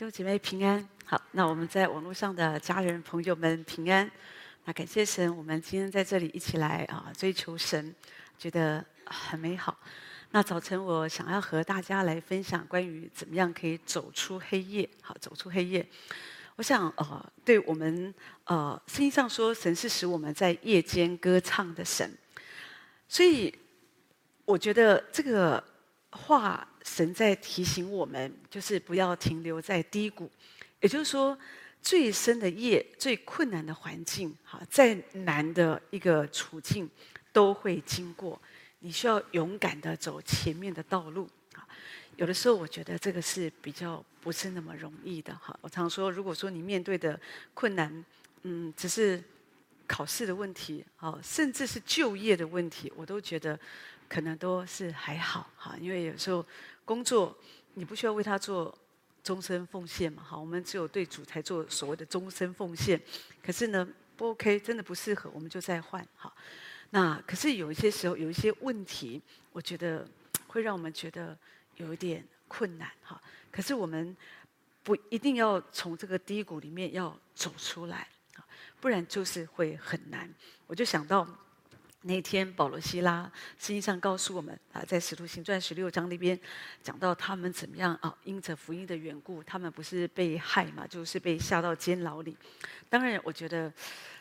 弟兄姐妹平安，好，那我们在网络上的家人朋友们平安。那感谢神，我们今天在这里一起来啊追求神，觉得很美好。那早晨我想要和大家来分享关于怎么样可以走出黑夜，好，走出黑夜。我想呃，对我们呃，圣经上说神是使我们在夜间歌唱的神，所以我觉得这个话。神在提醒我们，就是不要停留在低谷，也就是说，最深的夜、最困难的环境，哈，再难的一个处境，都会经过。你需要勇敢的走前面的道路，啊，有的时候我觉得这个是比较不是那么容易的，哈。我常说，如果说你面对的困难，嗯，只是考试的问题，啊，甚至是就业的问题，我都觉得可能都是还好，哈，因为有时候。工作，你不需要为他做终身奉献嘛？哈，我们只有对主才做所谓的终身奉献。可是呢，不 OK，真的不适合，我们就再换。哈，那可是有一些时候有一些问题，我觉得会让我们觉得有一点困难。哈，可是我们不一定要从这个低谷里面要走出来，不然就是会很难。我就想到。那天保罗希拉实际上告诉我们啊，在使徒行传十六章那边讲到他们怎么样啊，因着福音的缘故，他们不是被害嘛，就是被下到监牢里。当然，我觉得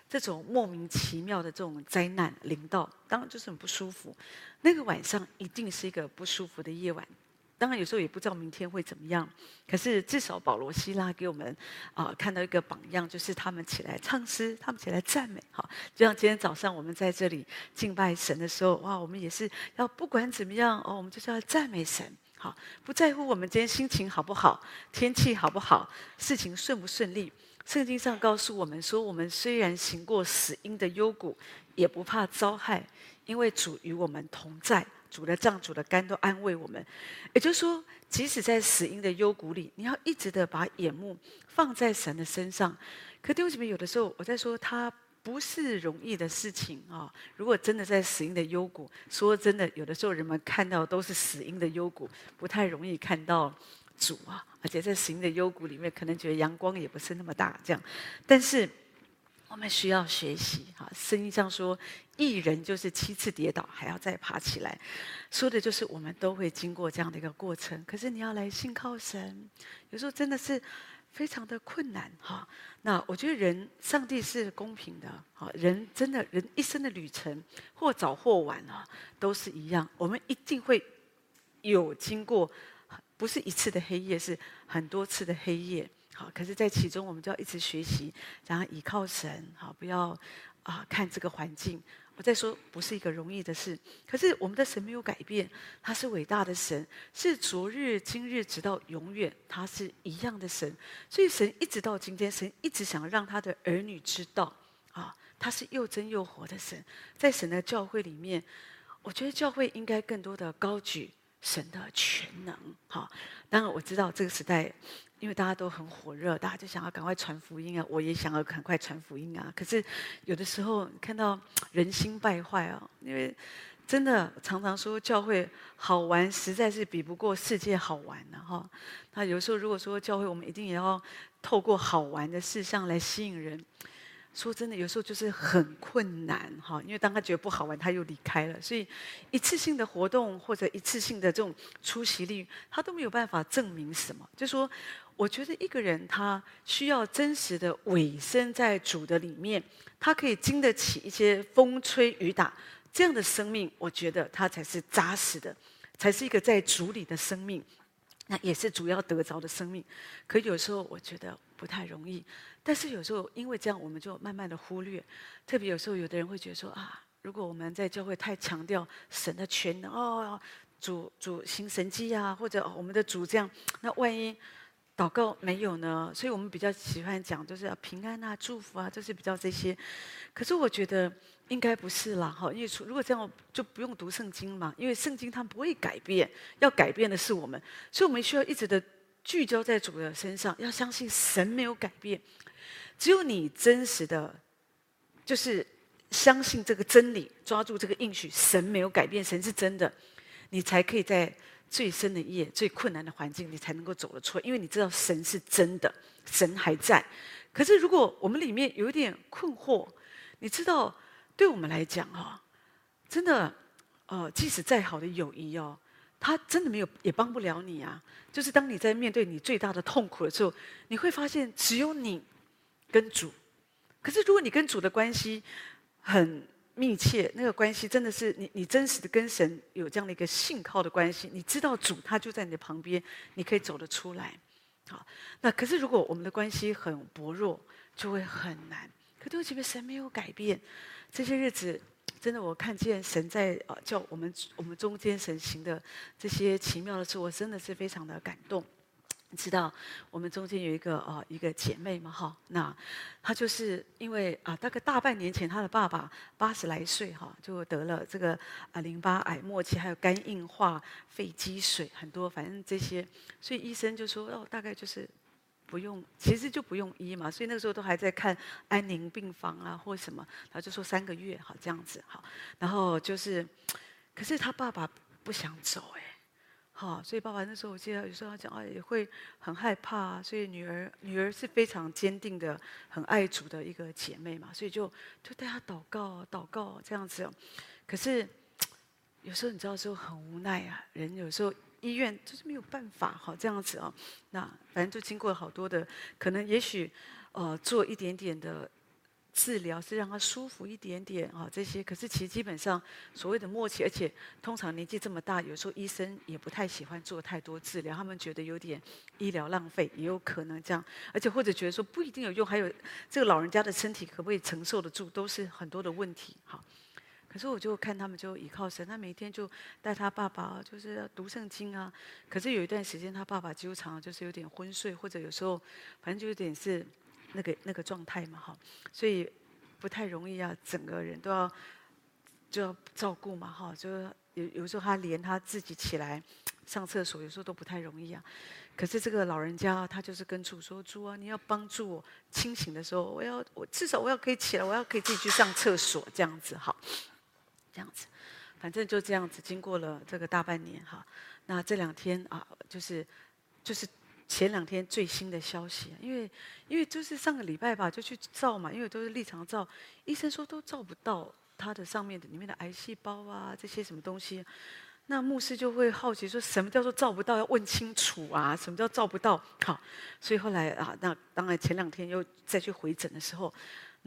这种莫名其妙的这种灾难临到，当然就是很不舒服。那个晚上一定是一个不舒服的夜晚。当然，有时候也不知道明天会怎么样。可是至少保罗、希拉给我们啊、看到一个榜样，就是他们起来唱诗，他们起来赞美。哈，就像今天早上我们在这里敬拜神的时候，哇，我们也是要不管怎么样哦，我们就是要赞美神。好，不在乎我们今天心情好不好，天气好不好，事情顺不顺利。圣经上告诉我们说，我们虽然行过死荫的幽谷，也不怕遭害，因为主与我们同在。主的杖、主的竿都安慰我们，也就是说，即使在死荫的幽谷里，你要一直的把眼目放在神的身上。可弟兄姐妹，有的时候我在说，它不是容易的事情啊。如果真的在死荫的幽谷，说真的，有的时候人们看到都是死荫的幽谷，不太容易看到主啊。而且在死荫的幽谷里面，可能觉得阳光也不是那么大，这样。但是。我们需要学习哈，圣经上说，一人就是七次跌倒还要再爬起来，说的就是我们都会经过这样的一个过程。可是你要来信靠神，有时候真的是非常的困难哈。那我觉得人，上帝是公平的哈，人真的人一生的旅程，或早或晚啊，都是一样。我们一定会有经过，不是一次的黑夜，是很多次的黑夜。好，可是，在其中我们就要一直学习，然后依靠神。好，不要啊看这个环境。我在说，不是一个容易的事。可是我们的神没有改变，他是伟大的神，是昨日、今日直到永远，他是一样的神。所以神一直到今天，神一直想让他的儿女知道，啊，他是又真又活的神。在神的教会里面，我觉得教会应该更多的高举神的全能。好，当然我知道这个时代。因为大家都很火热，大家就想要赶快传福音啊！我也想要赶快传福音啊！可是有的时候看到人心败坏啊，因为真的常常说教会好玩，实在是比不过世界好玩的哈。那有时候如果说教会，我们一定也要透过好玩的事项来吸引人。说真的，有时候就是很困难哈，因为当他觉得不好玩，他又离开了。所以一次性的活动或者一次性的这种出席率，他都没有办法证明什么。就说，我觉得一个人他需要真实的委身在主的里面，他可以经得起一些风吹雨打，这样的生命，我觉得他才是扎实的，才是一个在主里的生命。那也是主要得着的生命，可有时候我觉得不太容易。但是有时候因为这样，我们就慢慢的忽略。特别有时候有的人会觉得说啊，如果我们在教会太强调神的全能哦，主主行神迹啊，或者我们的主这样，那万一祷告没有呢？所以我们比较喜欢讲就是要平安啊、祝福啊，就是比较这些。可是我觉得。应该不是啦，哈，因为如果这样就不用读圣经嘛，因为圣经它不会改变，要改变的是我们，所以我们需要一直的聚焦在主的身上，要相信神没有改变。只有你真实的，就是相信这个真理，抓住这个应许，神没有改变，神是真的，你才可以在最深的夜、最困难的环境，你才能够走得出来，因为你知道神是真的，神还在。可是如果我们里面有一点困惑，你知道，对我们来讲哈，真的，呃，即使再好的友谊哦，他真的没有也帮不了你啊。就是当你在面对你最大的痛苦的时候，你会发现只有你跟主。可是如果你跟主的关系很密切，那个关系真的是你你真实的跟神有这样的一个信靠的关系，你知道主他就在你的旁边，你可以走得出来。好，那可是如果我们的关系很薄弱，就会很难。可对不起，神没有改变。这些日子，真的我看见神在呃叫我们我们中间神行的这些奇妙的事，我真的是非常的感动。你知道我们中间有一个呃一个姐妹嘛哈，那她就是因为啊、大概大半年前她的爸爸八十来岁哈就得了这个啊淋巴癌末期，还有肝硬化、肺积水很多，反正这些，所以医生就说哦大概就是不用，其实就不用医嘛，所以那个时候都还在看安宁病房啊或什么，他就说三个月好这样子好，然后就是，可是他爸爸不想走哎。好，所以爸爸那时候我记得有时候他讲啊，也会很害怕。所以女儿女儿是非常坚定的、很爱主的一个姐妹嘛，所以就就带她祷告、祷告这样子。可是有时候你知道，说很无奈啊。人有时候医院就是没有办法，好这样子啊。那反正就经过好多的，可能也许呃做一点点的。治疗是让他舒服一点点啊，这些可是其实基本上所谓的默契，而且通常年纪这么大，有时候医生也不太喜欢做太多治疗，他们觉得有点医疗浪费，也有可能这样，而且或者觉得说不一定有用，还有这个老人家的身体可不可以承受得住，都是很多的问题。哈，可是我就看他们就倚靠神，他每天就带他爸爸就是读圣经啊，可是有一段时间他爸爸几乎常常就是有点昏睡，或者有时候反正就有点是。那个那个状态嘛，哈，所以不太容易啊，整个人都要就要照顾嘛，哈，就有有时候他连他自己起来上厕所，有时候都不太容易啊。可是这个老人家他就是跟主说：“主啊，你要帮助我清醒的时候，我要我至少我要可以起来，我要可以自己去上厕所，这样子好，这样子，反正就这样子，经过了这个大半年哈，那这两天啊，就是就是。”前两天最新的消息，因为因为就是上个礼拜吧，就去照嘛，因为都是立场照，医生说都照不到他的上面的里面的癌细胞啊，这些什么东西，那牧师就会好奇说，什么叫做照不到？要问清楚啊，什么叫照不到？好，所以后来啊，那当然前两天又再去回诊的时候。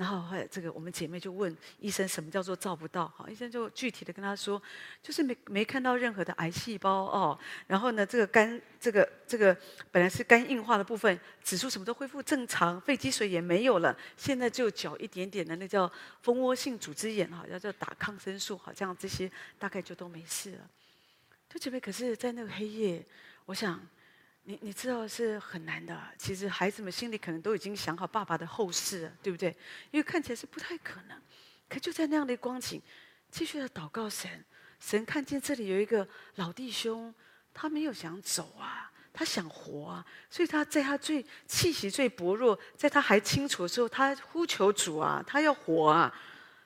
然后后来这个我们姐妹就问医生什么叫做照不到？好，医生就具体的跟她说，就是没没看到任何的癌细胞哦。然后呢，这个肝这个这个本来是肝硬化的部分，指数什么都恢复正常，肺积水也没有了。现在就缴一点点的那叫蜂窝性组织炎哈，要叫打抗生素，好像这些大概就都没事了。就姐妹，可是在那个黑夜，我想。你你知道是很难的，其实孩子们心里可能都已经想好爸爸的后事了，对不对？因为看起来是不太可能，可就在那样的光景，继续的祷告神，神看见这里有一个老弟兄，他没有想走啊，他想活啊，所以他在他最气息最薄弱，在他还清楚的时候，他呼求主啊，他要活啊。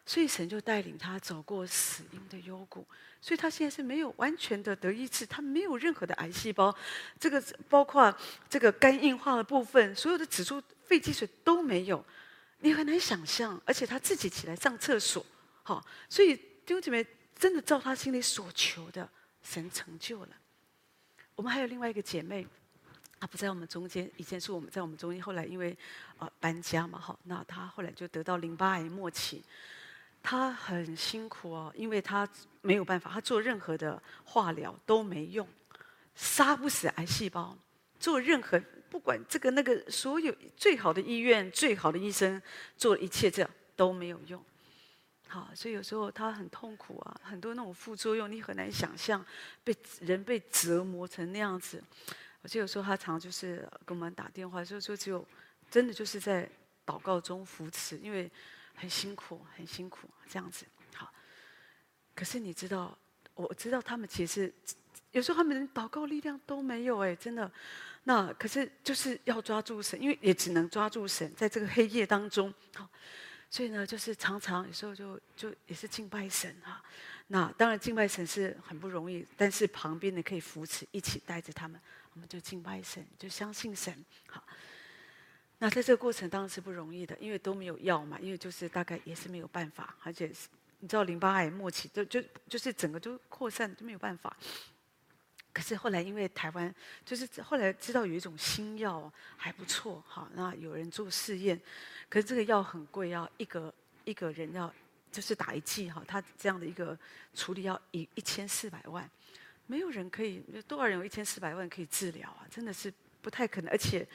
所以神就带领他走过死荫的幽谷，所以他现在是没有完全的得医治，他没有任何的癌细胞，这个包括这个肝硬化的部分，所有的指数、肺积水都没有，你很难想象。而且他自己起来上厕所，好，所以弟兄姐妹真的照他心里所求的，神成就了。我们还有另外一个姐妹，她不在我们中间，以前是我们在我们中间，后来因为啊搬家嘛，好，那她后来就得到淋巴癌末期。他很辛苦哦，因为他没有办法，他做任何的化疗都没用，杀不死癌细胞。做任何不管这个那个，所有最好的医院、最好的医生做一切，这样都没有用。好，所以有时候他很痛苦啊，很多那种副作用，你很难想象，被人被折磨成那样子。而且有时候他常就是跟我们打电话，就说只有真的就是在祷告中扶持，因为。很辛苦，很辛苦，这样子好。可是你知道，我知道他们其实有时候他们连祷告力量都没有哎，真的。那可是就是要抓住神，因为也只能抓住神，在这个黑夜当中。好，所以呢，就是常常有时候就就也是敬拜神哈。那当然敬拜神是很不容易，但是旁边的可以扶持，一起带着他们，我们就敬拜神，就相信神。好，那在这个过程当然是不容易的，因为都没有药嘛，因为就是大概也是没有办法，而且是你知道淋巴癌末期，就就就是整个都扩散都没有办法。可是后来因为台湾就是后来知道有一种新药还不错，哈，那有人做试验，可是这个药很贵，要一个一个人要。就是打一剂哈，他这样的一个处理要一一千四百万，没有人可以，多少人有一千四百万可以治疗啊？真的是不太可能，而且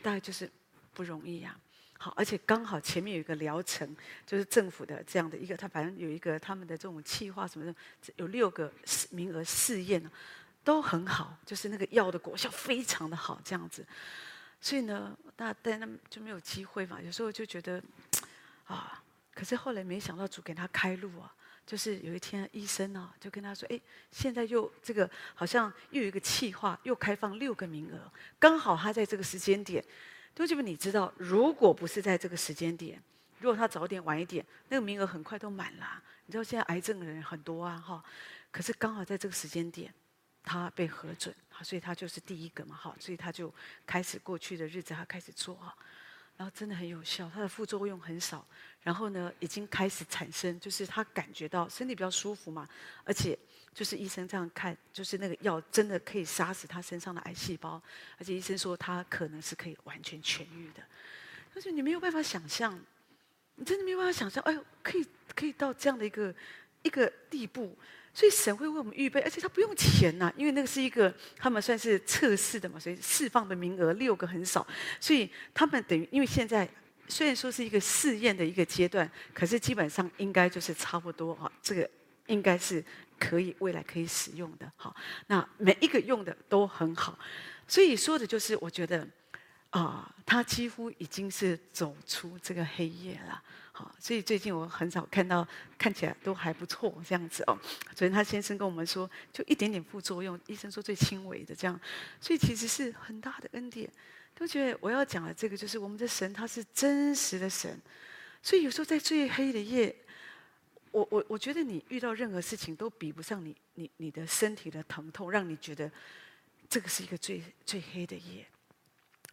大概就是不容易呀。好，而且刚好前面有一个疗程，就是政府的这样的一个，他反正有一个他们的这种计划什么的，有六个名额试验，都很好，就是那个药的果效非常的好，这样子。所以呢，那但那就没有机会嘛。有时候就觉得啊。可是后来没想到主给他开路啊，就是有一天医生啊就跟他说：“哎，现在又这个好像又有一个企划，又开放六个名额，刚好他在这个时间点。同学们，你知道，如果不是在这个时间点，如果他早点晚一点，那个名额很快都满了。你知道现在癌症的人很多啊，哈。可是刚好在这个时间点，他被核准，所以他就是第一个嘛，哈。所以他就开始过去的日子，他开始做啊。”然后真的很有效，它的副作用很少。然后呢，已经开始产生，就是他感觉到身体比较舒服嘛，而且就是医生这样看，就是那个药真的可以杀死他身上的癌细胞，而且医生说他可能是可以完全痊愈的。但是你没有办法想象，你真的没有办法想象，哎呦，可以可以到这样的一个一个地步。所以神会为我们预备，而且他不用钱呐，因为那个是一个他们算是测试的嘛，所以释放的名额六个很少，所以他们等于因为现在虽然说是一个试验的一个阶段，可是基本上应该就是差不多哈，这个应该是可以未来可以使用的哈。那每一个用的都很好，所以说的就是我觉得啊，他几乎已经是走出这个黑夜了。好，所以最近我很少看到，看起来都还不错这样子哦。昨天他先生跟我们说，就一点点副作用，医生说最轻微的这样，所以其实是很大的恩典。都觉得我要讲的这个，就是我们的神他是真实的神，所以有时候在最黑的夜，我我我觉得你遇到任何事情都比不上你你你的身体的疼痛，让你觉得这个是一个最最黑的夜。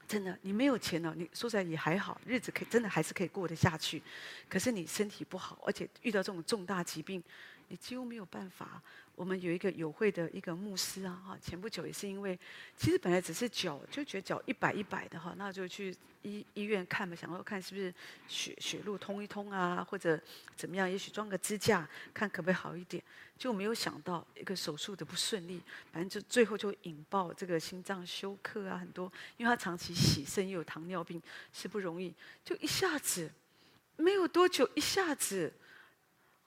真的，你没有钱了，你说起来也还好，日子可以真的还是可以过得下去。可是你身体不好，而且遇到这种重大疾病，你几乎没有办法。我们有一个友会的一个牧师啊，哈，前不久也是因为，其实本来只是脚就觉得脚一摆一摆的哈，那就去医医院看嘛，想说看是不是血血路通一通啊，或者怎么样，也许装个支架，看可不可以好一点。就没有想到一个手术的不顺利，反正就最后就引爆这个心脏休克啊，很多，因为他长期洗肾又有糖尿病，是不容易。就一下子没有多久，一下子，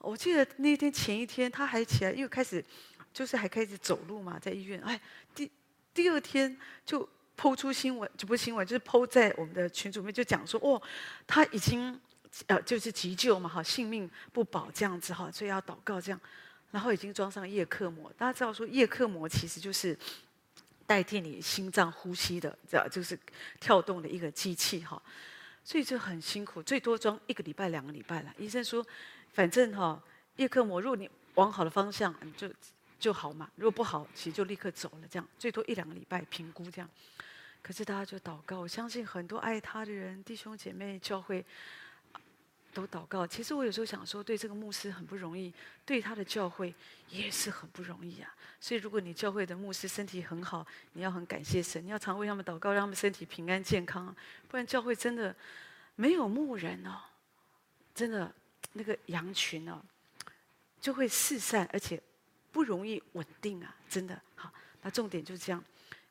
我记得那天前一天他还起来又开始，就是还开始走路嘛，在医院。哎，第第二天就 PO 出新闻，就不是新闻，就是 PO 在我们的群组里面就讲说，哦，他已经呃就是急救嘛，哈，性命不保这样子哈，所以要祷告这样。然后已经装上叶克膜，大家知道说叶克膜其实就是代替你心脏呼吸的，知道就是跳动的一个机器哈，所以就很辛苦，最多装一个礼拜、两个礼拜了。医生说，反正哈叶克膜，如果你往好的方向，你就就好嘛；如果不好，其实就立刻走了。这样最多一两个礼拜评估这样。可是大家就祷告，我相信很多爱他的人、弟兄姐妹、教会。都祷告。其实我有时候想说，对这个牧师很不容易，对他的教会也是很不容易啊。所以，如果你教会的牧师身体很好，你要很感谢神，你要常为他们祷告，让他们身体平安健康。不然，教会真的没有牧人哦，真的那个羊群哦，就会四散，而且不容易稳定啊。真的好，那重点就是这样，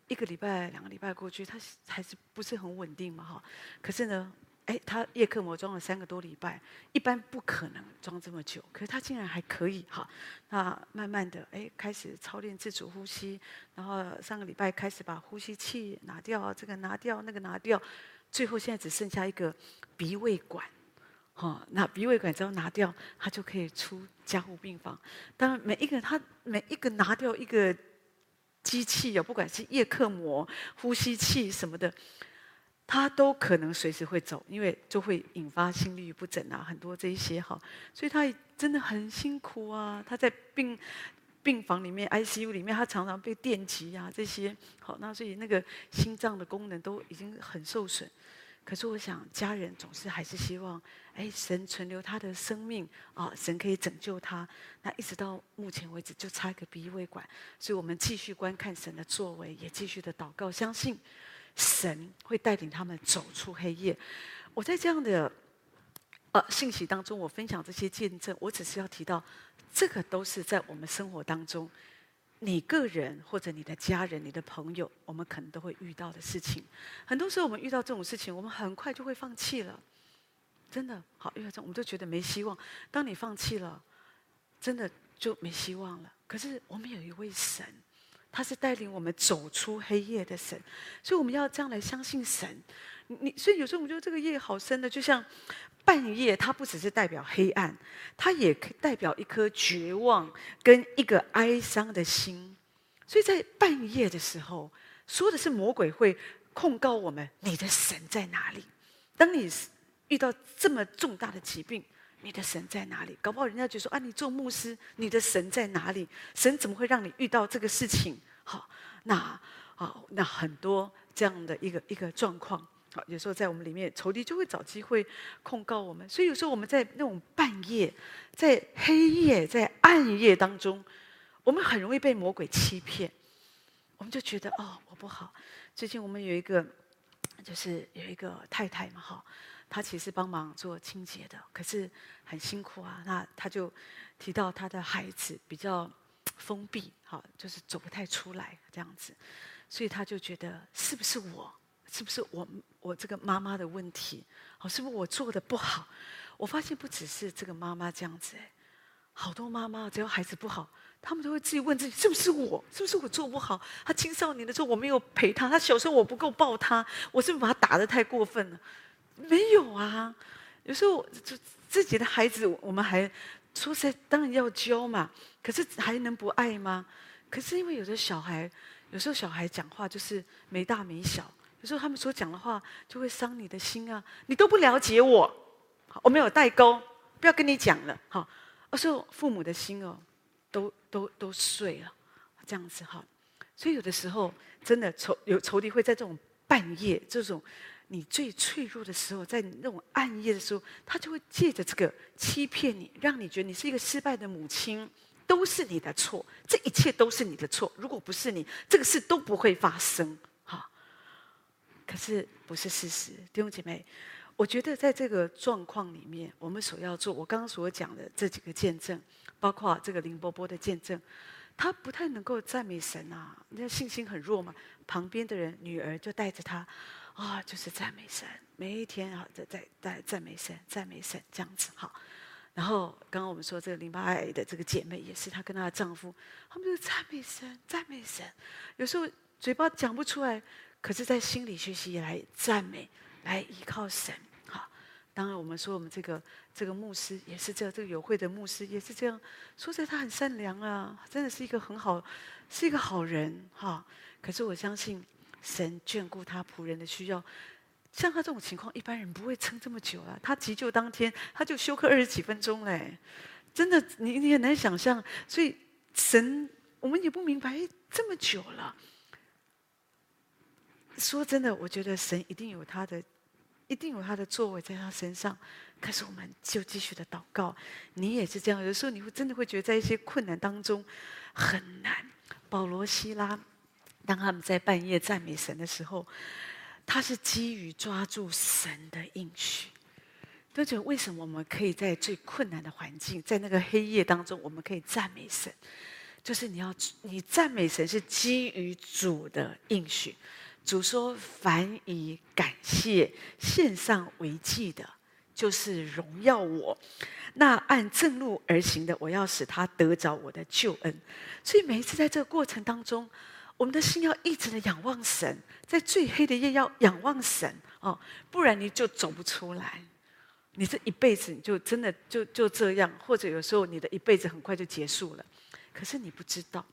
一个礼拜、两个礼拜过去，它还是不是很稳定嘛？哈，可是呢。哎，他叶克膜装了三个多礼拜，一般不可能装这么久，可是他竟然还可以哈。那慢慢的，哎，开始操练自主呼吸，然后上个礼拜开始把呼吸器拿掉，这个拿掉，那个拿掉，最后现在只剩下一个鼻胃管，哦，那鼻胃管只要拿掉，他就可以出加护病房。当然，每一个他每一个拿掉一个机器啊，不管是叶克膜、呼吸器什么的。他都可能随时会走，因为就会引发心律不整啊，很多这一些哈，所以他真的很辛苦啊。他在病病房里面，ICU 里面，他常常被电击啊，这些好，那所以那个心脏的功能都已经很受损。可是我想，家人总是还是希望，哎，神存留他的生命啊，神可以拯救他。那一直到目前为止，就差一个鼻胃管，所以我们继续观看神的作为，也继续的祷告，相信神会带领他们走出黑夜。我在这样的呃信息当中，我分享这些见证，我只是要提到，这个都是在我们生活当中。你个人或者你的家人、你的朋友，我们可能都会遇到的事情。很多时候，我们遇到这种事情，我们很快就会放弃了。真的，好，遇到这种，我们都觉得没希望。当你放弃了，真的就没希望了。可是我们有一位神，他是带领我们走出黑夜的神，所以我们要这样来相信神。你所以有时候我们觉得这个夜好深的，就像。半夜，它不只是代表黑暗，它也可代表一颗绝望跟一个哀伤的心。所以在半夜的时候，说的是魔鬼会控告我们：你的神在哪里？当你遇到这么重大的疾病，你的神在哪里？搞不好人家就说：啊，你做牧师，你的神在哪里？神怎么会让你遇到这个事情？好，那好，那很多这样的一个一个状况。好，有时候在我们里面，仇敌就会找机会控告我们。所以有时候我们在那种半夜、在黑夜、在暗夜当中，我们很容易被魔鬼欺骗。我们就觉得哦，我不好。最近我们有一个，就是有一个太太嘛，哈，她其实帮忙做清洁的，可是很辛苦啊。那她就提到她的孩子比较封闭，好，就是走不太出来这样子，所以她就觉得是不是我？是不是我我这个妈妈的问题？好，是不是我做的不好？我发现不只是这个妈妈这样子，哎，好多妈妈只要孩子不好，他们都会自己问自己：是不是我？是不是我做不好？他青少年的时候我没有陪他，他小时候我不够抱他，我是不是把他打得太过分了？没有啊，有时候就自己的孩子，我们还说实在当然要教嘛，可是还能不爱吗？可是因为有的小孩，有时候小孩讲话就是没大没小。有时候他们所讲的话就会伤你的心啊！你都不了解我，我没有代沟，不要跟你讲了。好，有时候父母的心哦，都都都碎了，这样子哈。所以有的时候真的仇有仇敌会在这种半夜，这种你最脆弱的时候，在那种暗夜的时候，他就会借着这个欺骗你，让你觉得你是一个失败的母亲，都是你的错，这一切都是你的错。如果不是你，这个事都不会发生。可是不是事实，弟兄姐妹，我觉得在这个状况里面，我们所要做，我刚刚所讲的这几个见证，包括这个林伯伯的见证，他不太能够赞美神啊，那信心很弱嘛。旁边的人女儿就带着他，啊，就是赞美神，每一天啊在在在赞美神，赞美神这样子哈。然后刚刚我们说这个淋巴癌的这个姐妹也是，她跟她的丈夫，他们就赞美神，赞美神，有时候嘴巴讲不出来。可是，在心理学习来赞美，来依靠神。好，当然，我们说我们这个这个牧师也是这，这个友会的牧师也是这样。说实在，他很善良啊，真的是一个很好，是一个好人哈。可是我相信神眷顾他仆人的需要。像他这种情况，一般人不会撑这么久啊。他急救当天，他就休克二十几分钟嘞，真的，你你很难想象。所以神，我们也不明白，这么久了。说真的，我觉得神一定有他的，一定有他的作为在他身上。可是我们就继续的祷告，你也是这样。有时候你会真的会觉得在一些困难当中很难。保罗、希拉，当他们在半夜赞美神的时候，他是基于抓住神的应许。都觉得为什么我们可以在最困难的环境，在那个黑夜当中，我们可以赞美神？就是你要你赞美神是基于主的应许。主说：“凡以感谢献上为祭的，就是荣耀我；那按正路而行的，我要使他得着我的救恩。所以每一次在这个过程当中，我们的心要一直的仰望神，在最黑的夜要仰望神哦，不然你就走不出来。你这一辈子你就真的就就这样，或者有时候你的一辈子很快就结束了。可是你不知道，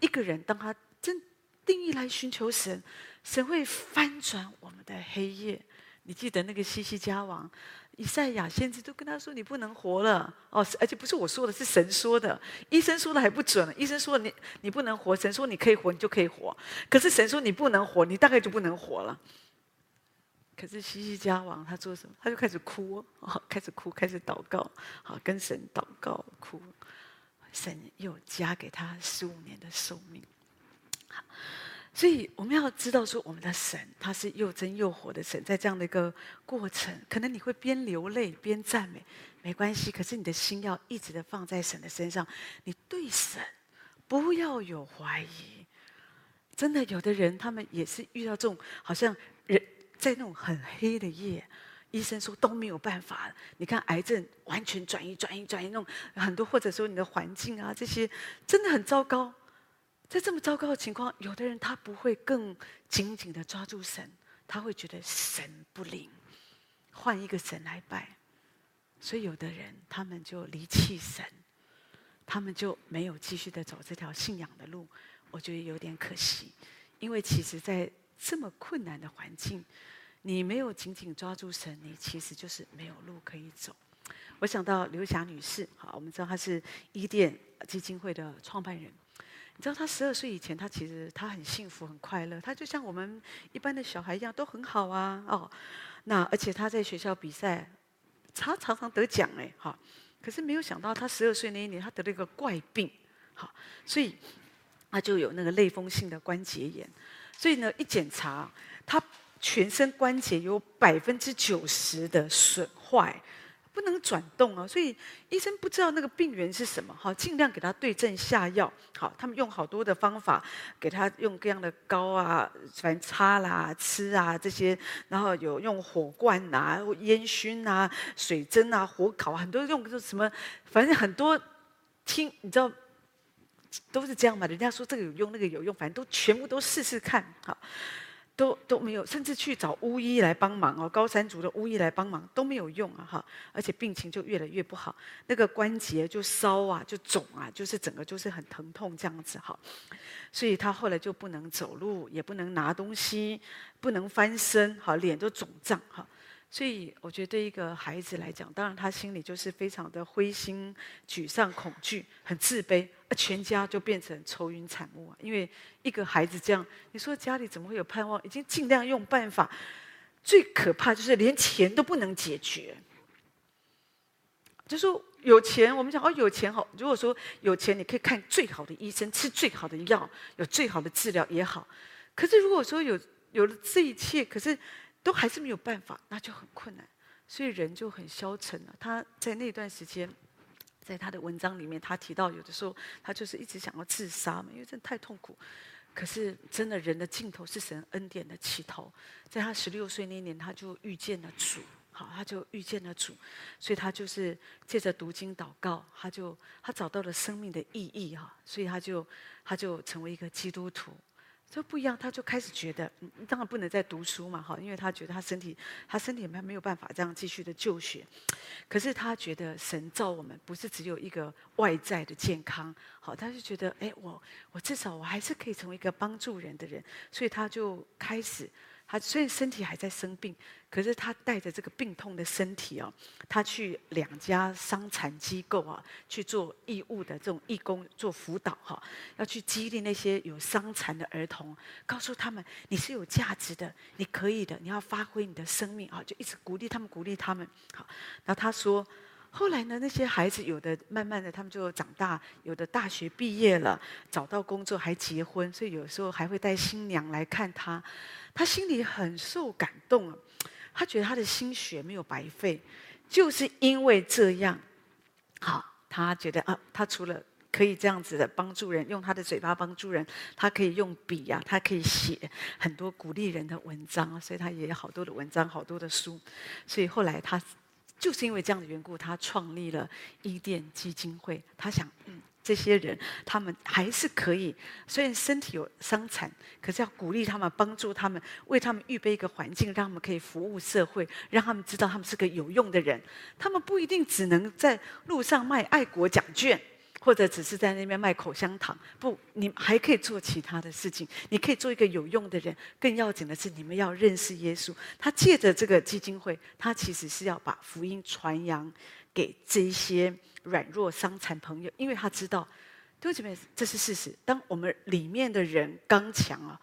一个人当他真。定义来寻求神，神会翻转我们的黑夜。你记得那个西西家王，以赛亚先知都跟他说：“你不能活了哦！”而且不是我说的，是神说的。医生说的还不准，医生说你你不能活，神说你可以活，你就可以活。可是神说你不能活，你大概就不能活了。可是西西家王他做什么？他就开始哭，哦，开始哭，开始祷告，好，跟神祷告哭。神又加给他十五年的寿命。所以我们要知道，说我们的神他是又真又活的神，在这样的一个过程，可能你会边流泪边赞美，没关系。可是你的心要一直的放在神的身上，你对神不要有怀疑。真的，有的人他们也是遇到这种，好像人在那种很黑的夜，医生说都没有办法。你看癌症完全转移、转移、转移，那种很多，或者说你的环境啊这些，真的很糟糕。在这么糟糕的情况，有的人他不会更紧紧的抓住神，他会觉得神不灵，换一个神来拜。所以有的人他们就离弃神，他们就没有继续的走这条信仰的路。我觉得有点可惜，因为其实，在这么困难的环境，你没有紧紧抓住神，你其实就是没有路可以走。我想到刘霞女士，好，我们知道她是伊甸基金会的创办人。你知道他十二岁以前，他其实他很幸福很快乐，他就像我们一般的小孩一样，都很好啊。哦，那而且他在学校比赛，他常常得奖哎，哈。可是没有想到，他十二岁那一年，他得了一个怪病，好，所以他就有那个类风性的关节炎。所以呢，一检查，他全身关节有百分之九十的损坏。不能转动啊，所以医生不知道那个病源是什么，好，尽量给他对症下药。好，他们用好多的方法给他用各样的膏啊，反正擦啦、吃啊这些，然后有用火罐啊、烟熏啊、水蒸啊、火烤，很多用什么，反正很多听你知道都是这样嘛。人家说这个有用，那个有用，反正都全部都试试看，好。都都没有，甚至去找巫医来帮忙哦，高山族的巫医来帮忙都没有用啊哈，而且病情就越来越不好，那个关节就烧啊，就肿啊，就是整个就是很疼痛这样子哈，所以他后来就不能走路，也不能拿东西，不能翻身，哈，脸都肿胀哈。所以我觉得对一个孩子来讲，当然他心里就是非常的灰心、沮丧、恐惧，很自卑，全家就变成愁云惨雾啊！因为一个孩子这样，你说家里怎么会有盼望？已经尽量用办法，最可怕就是连钱都不能解决。就说有钱，我们讲哦，有钱好。如果说有钱，你可以看最好的医生，吃最好的药，有最好的治疗也好。可是如果说有有了这一切，可是。都还是没有办法，那就很困难，所以人就很消沉了。他在那段时间，在他的文章里面，他提到有的时候他就是一直想要自杀嘛，因为真的太痛苦。可是真的人的尽头是神恩典的起头。在他十六岁那年，他就遇见了主，好，他就遇见了主，所以他就是借着读经祷告，他就他找到了生命的意义哈，所以他就他就成为一个基督徒。这不一样，他就开始觉得，当然不能再读书嘛，哈，因为他觉得他身体，他身体没没有办法这样继续的就学。可是他觉得神造我们不是只有一个外在的健康，好，他就觉得，哎，我我至少我还是可以成为一个帮助人的人，所以他就开始。他虽然身体还在生病，可是他带着这个病痛的身体哦，他去两家伤残机构啊去做义务的这种义工，做辅导哈，要去激励那些有伤残的儿童，告诉他们你是有价值的，你可以的，你要发挥你的生命啊，就一直鼓励他们，鼓励他们。好，然后他说。后来呢，那些孩子有的慢慢的他们就长大，有的大学毕业了，找到工作还结婚，所以有时候还会带新娘来看他。他心里很受感动啊，他觉得他的心血没有白费，就是因为这样，好，他觉得啊，他除了可以这样子的帮助人，用他的嘴巴帮助人，他可以用笔呀、啊，他可以写很多鼓励人的文章，所以他也有好多的文章，好多的书，所以后来他。就是因为这样的缘故，他创立了伊甸基金会。他想，嗯，这些人他们还是可以，虽然身体有伤残，可是要鼓励他们，帮助他们，为他们预备一个环境，让他们可以服务社会，让他们知道他们是个有用的人。他们不一定只能在路上卖爱国奖券，或者只是在那边卖口香糖。不，你还可以做其他的事情。你可以做一个有用的人。更要紧的是，你们要认识耶稣。他借着这个基金会，他其实是要把福音传扬给这些软弱伤残朋友，因为他知道，弟兄姐妹，这是事实。当我们里面的人刚强啊，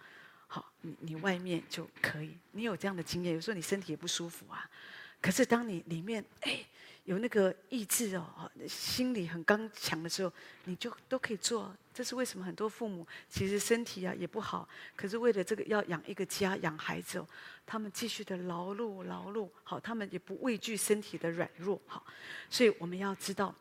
好，你你外面就可以。你有这样的经验，有时候你身体也不舒服啊，可是当你里面哎。有那个意志哦，心里很刚强的时候，你就都可以做。这是为什么很多父母其实身体啊也不好，可是为了这个要养一个家、养孩子哦，他们继续的劳碌劳碌，好，他们也不畏惧身体的软弱，好。所以我们要知道，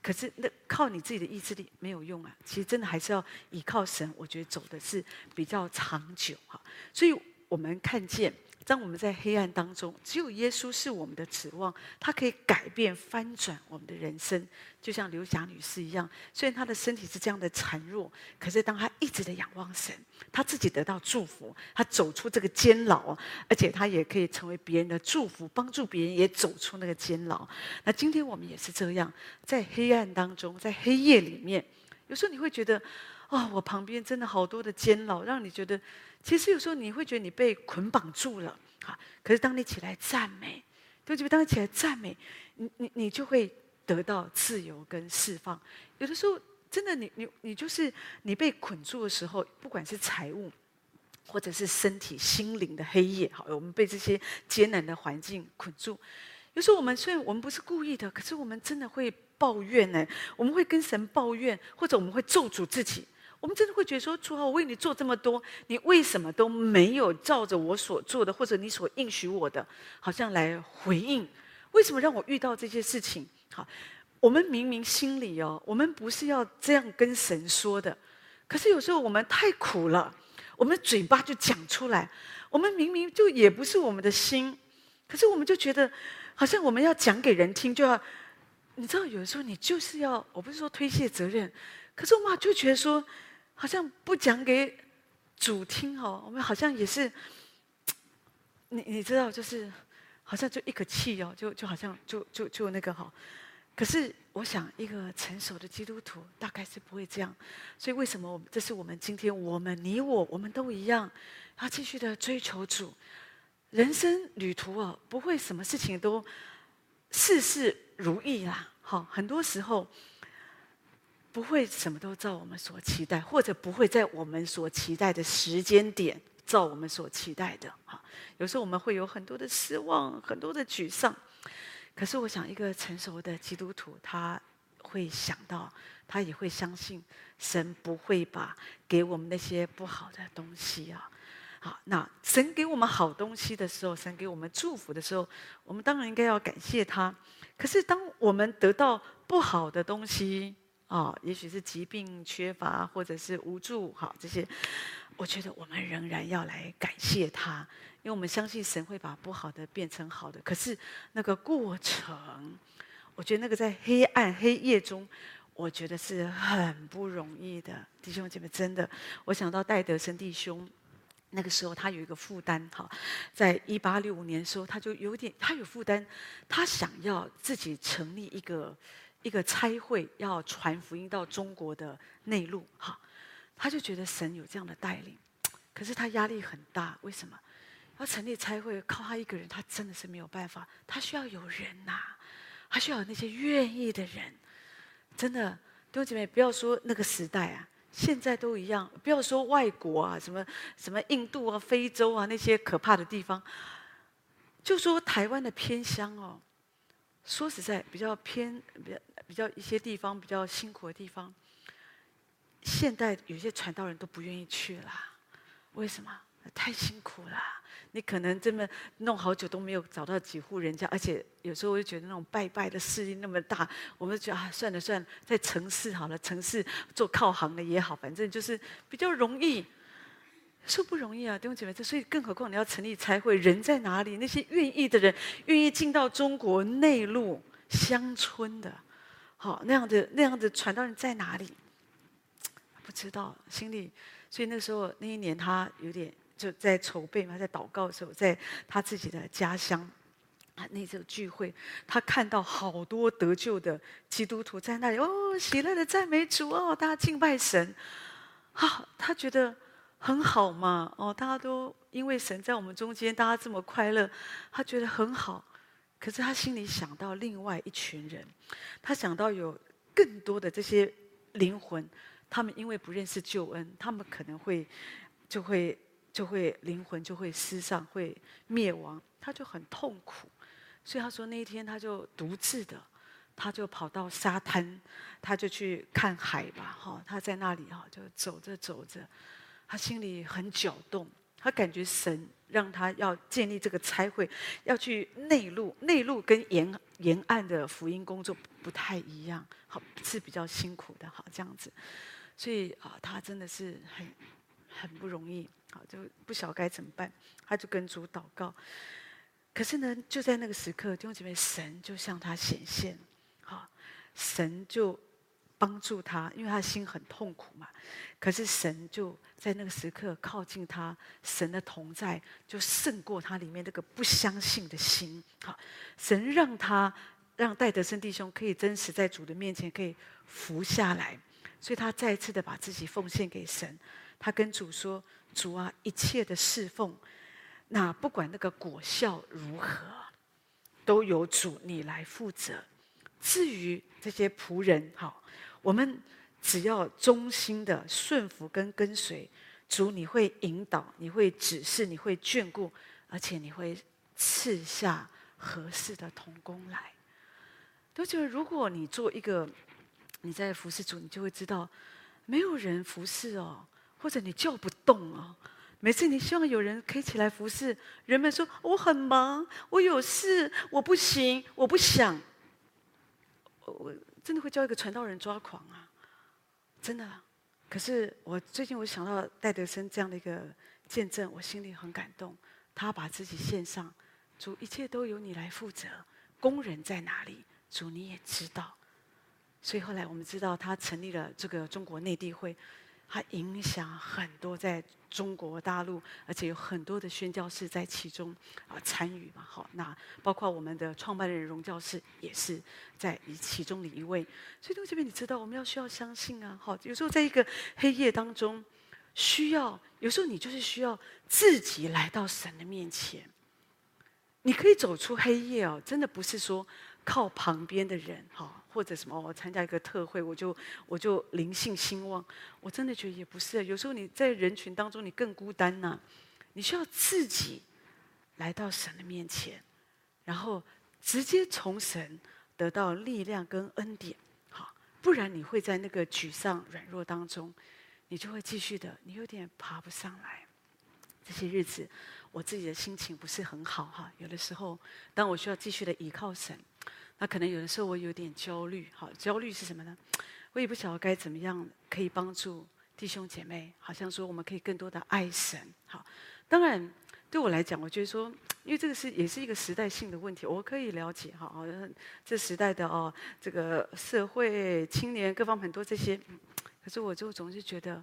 可是那靠你自己的意志力没有用啊。其实真的还是要依靠神，我觉得走的是比较长久哈。所以我们看见。当我们在黑暗当中，只有耶稣是我们的指望，他可以改变、翻转我们的人生，就像刘霞女士一样。虽然她的身体是这样的孱弱，可是当她一直的仰望神，她自己得到祝福，她走出这个监牢，而且她也可以成为别人的祝福，帮助别人也走出那个监牢。那今天我们也是这样，在黑暗当中，在黑夜里面，有时候你会觉得，哦，我旁边真的好多的监牢，让你觉得。其实有时候你会觉得你被捆绑住了，哈。可是当你起来赞美，对不对？当你起来赞美，你你你就会得到自由跟释放。有的时候真的你，你你你就是你被捆住的时候，不管是财务，或者是身体、心灵的黑夜，好，我们被这些艰难的环境捆住。有时候我们虽然我们不是故意的，可是我们真的会抱怨呢。我们会跟神抱怨，或者我们会咒诅自己。我们真的会觉得说，主啊，我为你做这么多，你为什么都没有照着我所做的，或者你所应许我的，好像来回应？为什么让我遇到这些事情？好，我们明明心里哦，我们不是要这样跟神说的，可是有时候我们太苦了，我们的嘴巴就讲出来，我们明明就也不是我们的心，可是我们就觉得好像我们要讲给人听，就要，你知道，有时候你就是要，我不是说推卸责任，可是我们就觉得说。好像不讲给主听哦，我们好像也是，你你知道，就是好像就一个气哦，就就好像就就就那个哈。可是我想，一个成熟的基督徒大概是不会这样。所以为什么我们这是我们今天我们你我我们都一样，要继续的追求主。人生旅途哦，不会什么事情都事事如意啦。好，很多时候。不会什么都照我们所期待，或者不会在我们所期待的时间点照我们所期待的。哈，有时候我们会有很多的失望，很多的沮丧。可是我想，一个成熟的基督徒，他会想到，他也会相信，神不会把给我们那些不好的东西啊。好，那神给我们好东西的时候，神给我们祝福的时候，我们当然应该要感谢他。可是当我们得到不好的东西，哦，也许是疾病缺乏，或者是无助，好，这些，我觉得我们仍然要来感谢他，因为我们相信神会把不好的变成好的。可是那个过程，我觉得那个在黑暗黑夜中，我觉得是很不容易的。弟兄姐妹，真的，我想到戴德生弟兄，那个时候他有一个负担，哈，在一八六五年的时候，他就有点他有负担，他想要自己成立一个。一个差会要传福音到中国的内陆，哈，他就觉得神有这样的带领，可是他压力很大。为什么？要成立差会，靠他一个人，他真的是没有办法。他需要有人呐、他需要有那些愿意的人。真的，弟兄姐妹，不要说那个时代啊，现在都一样。不要说外国啊，什么什么印度啊、非洲啊那些可怕的地方，就说台湾的偏乡哦。说实在，比较偏、比较比较一些地方比较辛苦的地方，现代有些传道人都不愿意去了。为什么？太辛苦了。你可能这么弄好久都没有找到几户人家，而且有时候我就觉得那种拜拜的势力那么大，我们就觉得啊，算了算了，在城市好了，城市做靠行的也好，反正就是比较容易。说不容易啊，弟兄姐妹，这所以更何况你要成立财会，人在哪里？那些愿意的人，愿意进到中国内陆乡村的，好那样的那样的传道人在哪里？不知道，心里。所以那时候那一年他有点就在筹备嘛，在祷告的时候，在他自己的家乡，啊，那次聚会，他看到好多得救的基督徒在那里哦，喜乐的赞美主哦，大家敬拜神，啊，他觉得很好嘛，哦，大家都因为神在我们中间，大家这么快乐，他觉得很好。可是他心里想到另外一群人，他想到有更多的这些灵魂，他们因为不认识救恩，他们可能会就会就会灵魂就会失丧，会灭亡，他就很痛苦。所以他说那一天他就独自的，他就跑到沙滩，他就去看海吧，哈，他在那里哈就走着走着，他心里很搅动，他感觉神让他要建立这个差会，要去内陆，内陆跟沿沿岸的福音工作不太一样，好是比较辛苦的，好这样子，所以啊他真的是很很不容易，好就不晓该怎么办，他就跟主祷告。可是呢，就在那个时刻，弟兄姐妹，神就向他显现，好，神就帮助他，因为他心很痛苦嘛。可是神就在那个时刻靠近他，神的同在就胜过他里面那个不相信的心。好，神让他让戴德森弟兄可以真实在主的面前可以服下来，所以他再一次的把自己奉献给神。他跟主说：“主啊，一切的侍奉。”那不管那个果效如何，都由主你来负责。至于这些仆人，好，我们只要忠心的顺服跟跟随主，你会引导，你会指示，你会眷顾，而且你会赐下合适的童工来。都觉得，如果你做一个你在服侍主，你就会知道，没有人服侍哦，或者你叫不动哦。每次你希望有人可以起来服侍，人们说我很忙，我有事，我不行，我不想。我真的会叫一个传道人抓狂啊！真的。可是我最近我想到戴德森这样的一个见证，我心里很感动。他把自己献上，主一切都由你来负责。工人在哪里？主你也知道。所以后来我们知道他成立了这个中国内地会。它影响很多在中国大陆，而且有很多的宣教士在其中啊参与嘛。好，那包括我们的创办人荣教士也是在其中的一位。所以弟兄姐妹，你知道我们要需要相信啊。好，有时候在一个黑夜当中，需要有时候你就是需要自己来到神的面前。你可以走出黑夜哦，真的不是说。靠旁边的人，哈，或者什么，我参加一个特会，我就我就灵性兴旺。我真的觉得也不是，有时候你在人群当中，你更孤单呐。你需要自己来到神的面前，然后直接从神得到力量跟恩典，好，不然你会在那个沮丧软弱当中，你就会继续的，你有点爬不上来。这些日子，我自己的心情不是很好哈。有的时候，当我需要继续的依靠神。那可能有的时候我有点焦虑，好，焦虑是什么呢？我也不晓得该怎么样可以帮助弟兄姐妹，好像说我们可以更多的爱神，好。当然对我来讲，我觉得说，因为这个是也是一个时代性的问题，我可以了解，哈，这时代的哦，这个社会青年各方很多这些，可是我就总是觉得，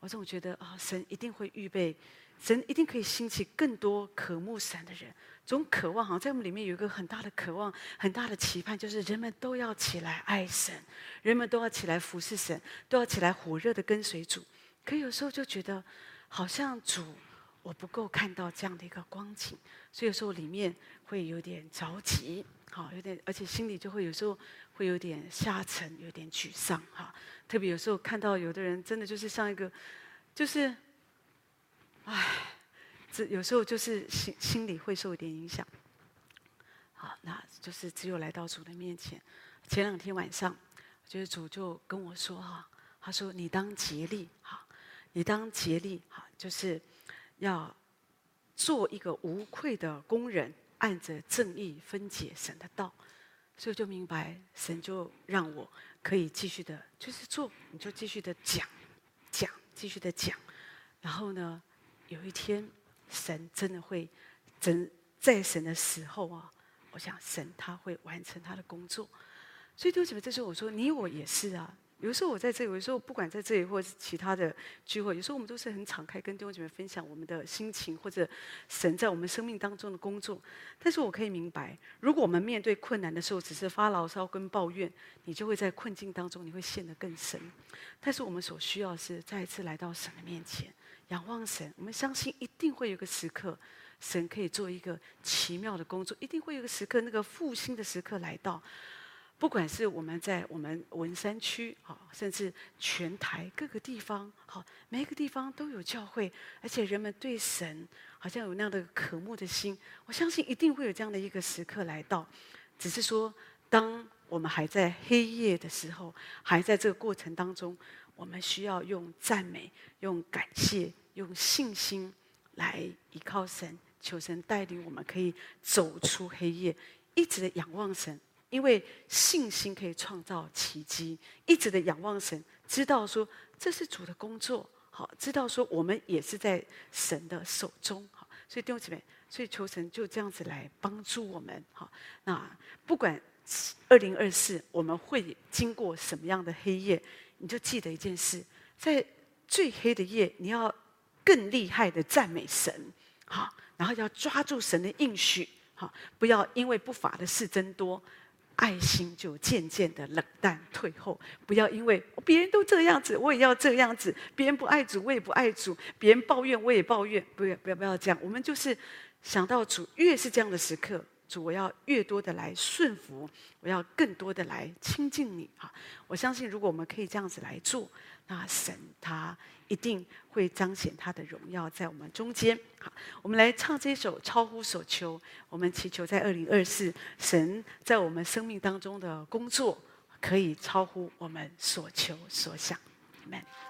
我总觉得啊，神一定会预备，神一定可以兴起更多渴慕神的人。总渴望，好像在我们里面有一个很大的渴望，很大的期盼，就是人们都要起来爱神，人们都要起来服侍神，都要起来火热的跟随主。可有时候就觉得，好像主我不够看到这样的一个光景，所以有时候里面会有点着急，好，有点，而且心里就会有时候会有点下沉，有点沮丧，哈。特别有时候看到有的人真的就是像一个，就是，唉。这有时候就是心心里会受一点影响，好，那就是只有来到主的面前。前两天晚上，就是主就跟我说哈，他说你当竭力哈，你当竭力哈，就是要做一个无愧的工人，按着正义分解神的道。所以就明白，神就让我可以继续的，就是做，你就继续的讲，讲，继续的讲。然后呢，有一天。神真的会，真在神的时候啊，我想神他会完成他的工作。所以，对不起，这时候我说，你我也是啊。有时候我在这里，有时候不管在这里或者是其他的聚会，有时候我们都是很敞开，跟弟兄姐妹分享我们的心情或者神在我们生命当中的工作。但是我可以明白，如果我们面对困难的时候只是发牢骚跟抱怨，你就会在困境当中，你会陷得更深。但是我们所需要是再一次来到神的面前，仰望神。我们相信一定会有个时刻，神可以做一个奇妙的工作，一定会有个时刻，那个复兴的时刻来到。不管是我们在我们文山区，好，甚至全台各个地方，好，每一个地方都有教会，而且人们对神好像有那样的渴慕的心。我相信一定会有这样的一个时刻来到，只是说，当我们还在黑夜的时候，还在这个过程当中，我们需要用赞美、用感谢、用信心来依靠神，求神带领我们，可以走出黑夜，一直的仰望神。因为信心可以创造奇迹，一直的仰望神，知道说这是主的工作，好，知道说我们也是在神的手中，好，所以弟兄姊妹，所以求神就这样子来帮助我们，好，那不管二零二四我们会经过什么样的黑夜，你就记得一件事，在最黑的夜，你要更厉害的赞美神，好，然后要抓住神的应许，好，不要因为不法的事增多。爱心就渐渐的冷淡退后，不要因为别人都这样子，我也要这样子；别人不爱主，我也不爱主；别人抱怨，我也抱怨。不要，不要，不要这样。我们就是想到主，越是这样的时刻，主，我要越多的来顺服，我要更多的来亲近你啊！我相信，如果我们可以这样子来做，那神他一定会彰显他的荣耀在我们中间。好，我们来唱这首《超乎所求》，我们祈求在二零二四，神在我们生命当中的工作可以超乎我们所求所想。Amen。